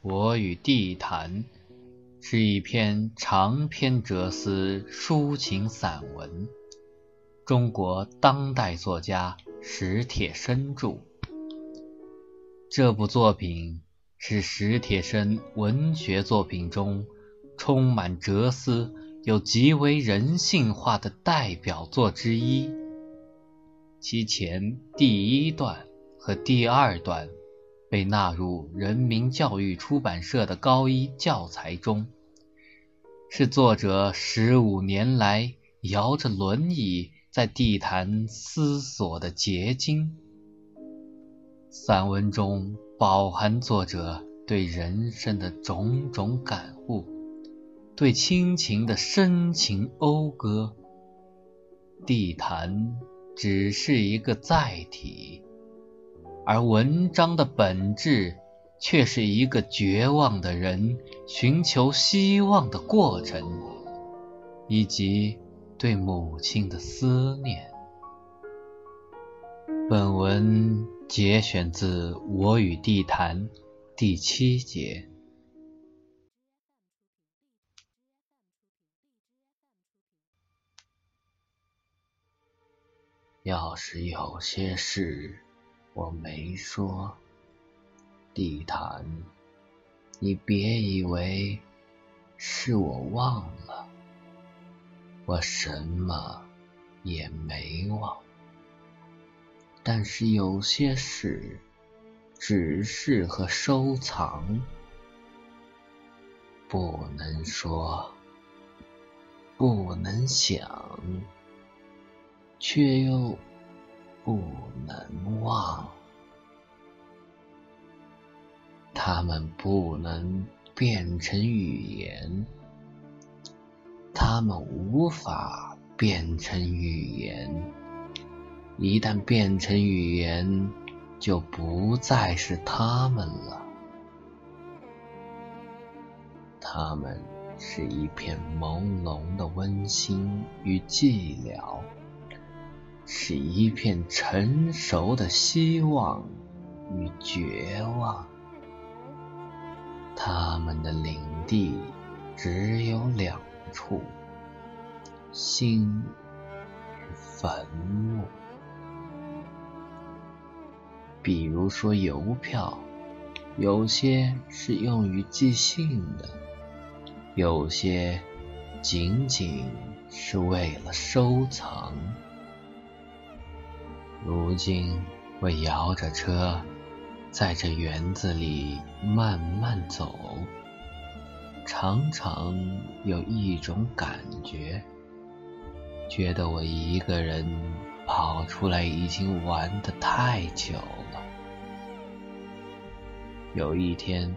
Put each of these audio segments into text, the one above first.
我与地坛是一篇长篇哲思抒情散文，中国当代作家史铁生著。这部作品是史铁生文学作品中充满哲思又极为人性化的代表作之一。其前第一段和第二段。被纳入人民教育出版社的高一教材中，是作者十五年来摇着轮椅在地坛思索的结晶。散文中饱含作者对人生的种种感悟，对亲情的深情讴歌。地坛只是一个载体。而文章的本质，却是一个绝望的人寻求希望的过程，以及对母亲的思念。本文节选自《我与地坛》第七节。要是有些事。我没说，地毯，你别以为是我忘了，我什么也没忘。但是有些事只适合收藏，不能说，不能想，却又。不能忘，他们不能变成语言，他们无法变成语言。一旦变成语言，就不再是他们了。他们是一片朦胧的温馨与寂寥。是一片成熟的希望与绝望，他们的领地只有两处：心与坟墓。比如说邮票，有些是用于寄信的，有些仅仅是为了收藏。如今，我摇着车，在这园子里慢慢走，常常有一种感觉，觉得我一个人跑出来已经玩得太久了。有一天，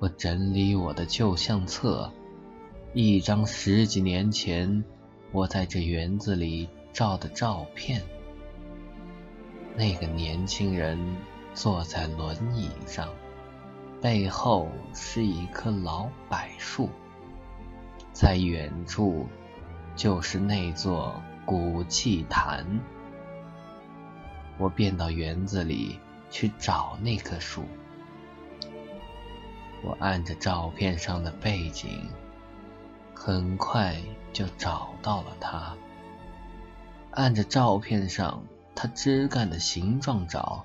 我整理我的旧相册，一张十几年前我在这园子里照的照片。那个年轻人坐在轮椅上，背后是一棵老柏树，在远处就是那座古祭坛。我便到园子里去找那棵树。我按着照片上的背景，很快就找到了它。按着照片上。他枝干的形状找，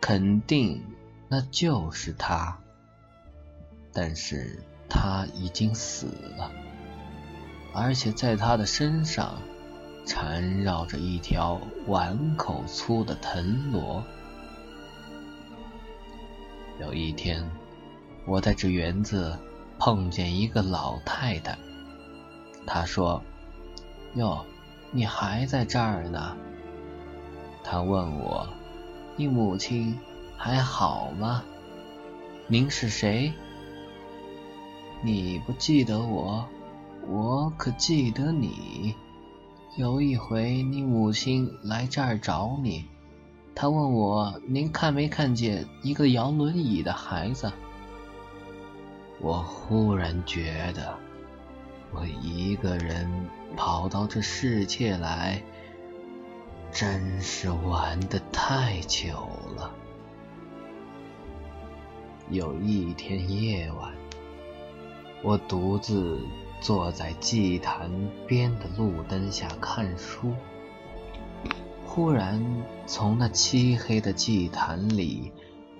肯定那就是他。但是他已经死了，而且在他的身上缠绕着一条碗口粗的藤萝。有一天，我在这园子碰见一个老太太，她说：“哟，你还在这儿呢？”他问我：“你母亲还好吗？您是谁？你不记得我，我可记得你。有一回，你母亲来这儿找你，她问我：您看没看见一个摇轮椅的孩子？我忽然觉得，我一个人跑到这世界来。”真是玩的太久了。有一天夜晚，我独自坐在祭坛边的路灯下看书，忽然从那漆黑的祭坛里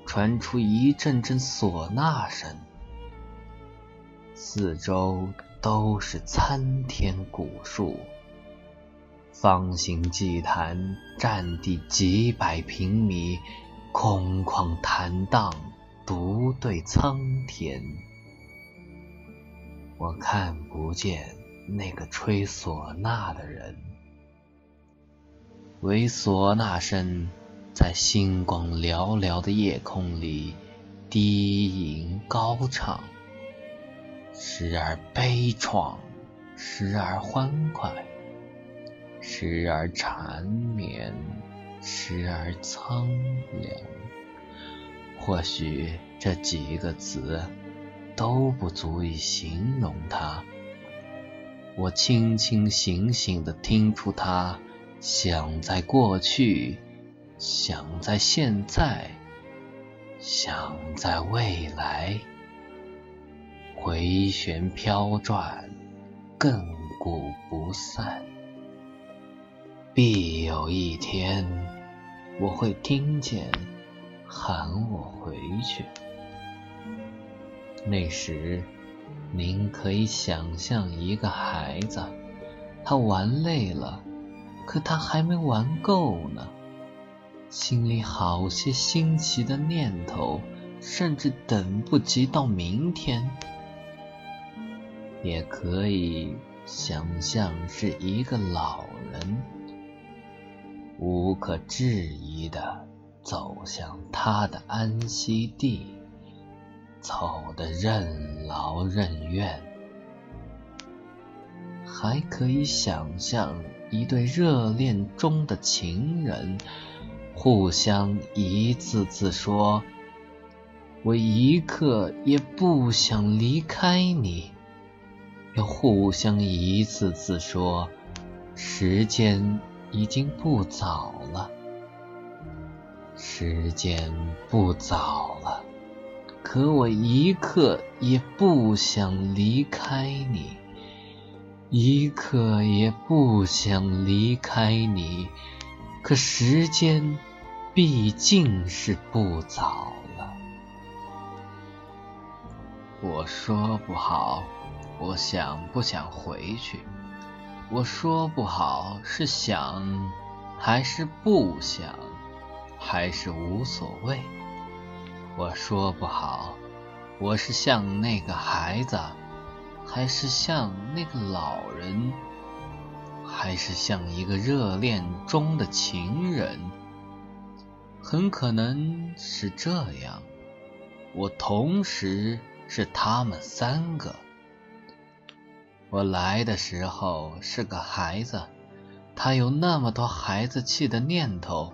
传出一阵阵唢呐声，四周都是参天古树。方形祭坛占地几百平米，空旷坦荡，独对苍天。我看不见那个吹唢呐的人，唯唢呐声在星光寥寥的夜空里低吟高唱，时而悲怆，时而欢快。时而缠绵，时而苍凉。或许这几个词都不足以形容它。我清清醒醒地听出它想在过去，想在现在，想在未来，回旋飘转，亘古不散。必有一天，我会听见喊我回去。那时，您可以想象一个孩子，他玩累了，可他还没玩够呢，心里好些新奇的念头，甚至等不及到明天。也可以想象是一个老人。无可置疑地走向他的安息地，走得任劳任怨。还可以想象一对热恋中的情人，互相一次次说：“我一刻也不想离开你。”又互相一次次说：“时间。”已经不早了，时间不早了，可我一刻也不想离开你，一刻也不想离开你，可时间毕竟是不早了。我说不好，我想不想回去？我说不好是想还是不想，还是无所谓。我说不好，我是像那个孩子，还是像那个老人，还是像一个热恋中的情人？很可能是这样，我同时是他们三个。我来的时候是个孩子，他有那么多孩子气的念头，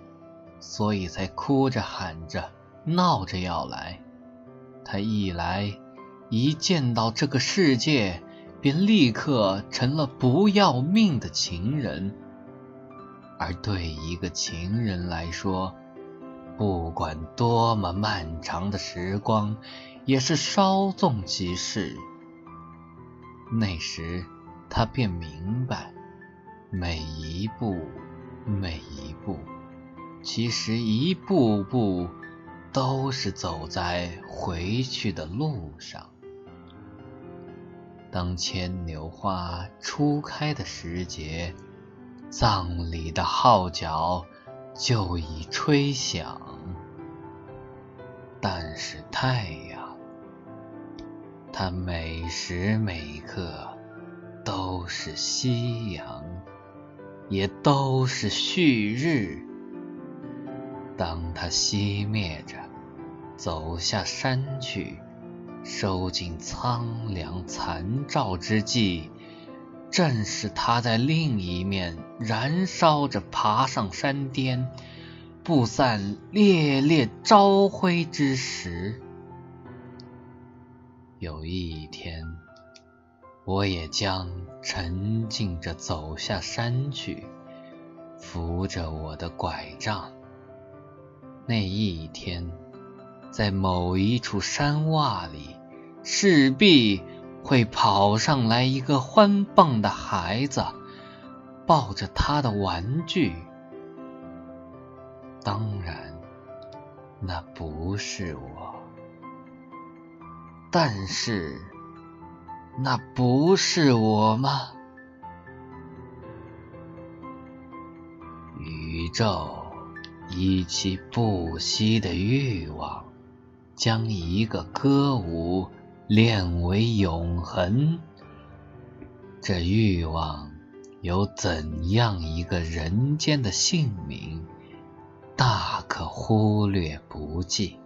所以才哭着喊着闹着要来。他一来，一见到这个世界，便立刻成了不要命的情人。而对一个情人来说，不管多么漫长的时光，也是稍纵即逝。那时，他便明白，每一步，每一步，其实一步步都是走在回去的路上。当牵牛花初开的时节，葬礼的号角就已吹响，但是太阳。它每时每刻都是夕阳，也都是旭日。当它熄灭着，走下山去，收尽苍凉残照之际，正是它在另一面燃烧着，爬上山巅，不散烈烈朝晖之时。有一天，我也将沉静着走下山去，扶着我的拐杖。那一天，在某一处山洼里，势必会跑上来一个欢蹦的孩子，抱着他的玩具。当然，那不是我，但是，那不是我吗？宇宙。以其不息的欲望，将一个歌舞练为永恒。这欲望有怎样一个人间的姓名，大可忽略不计。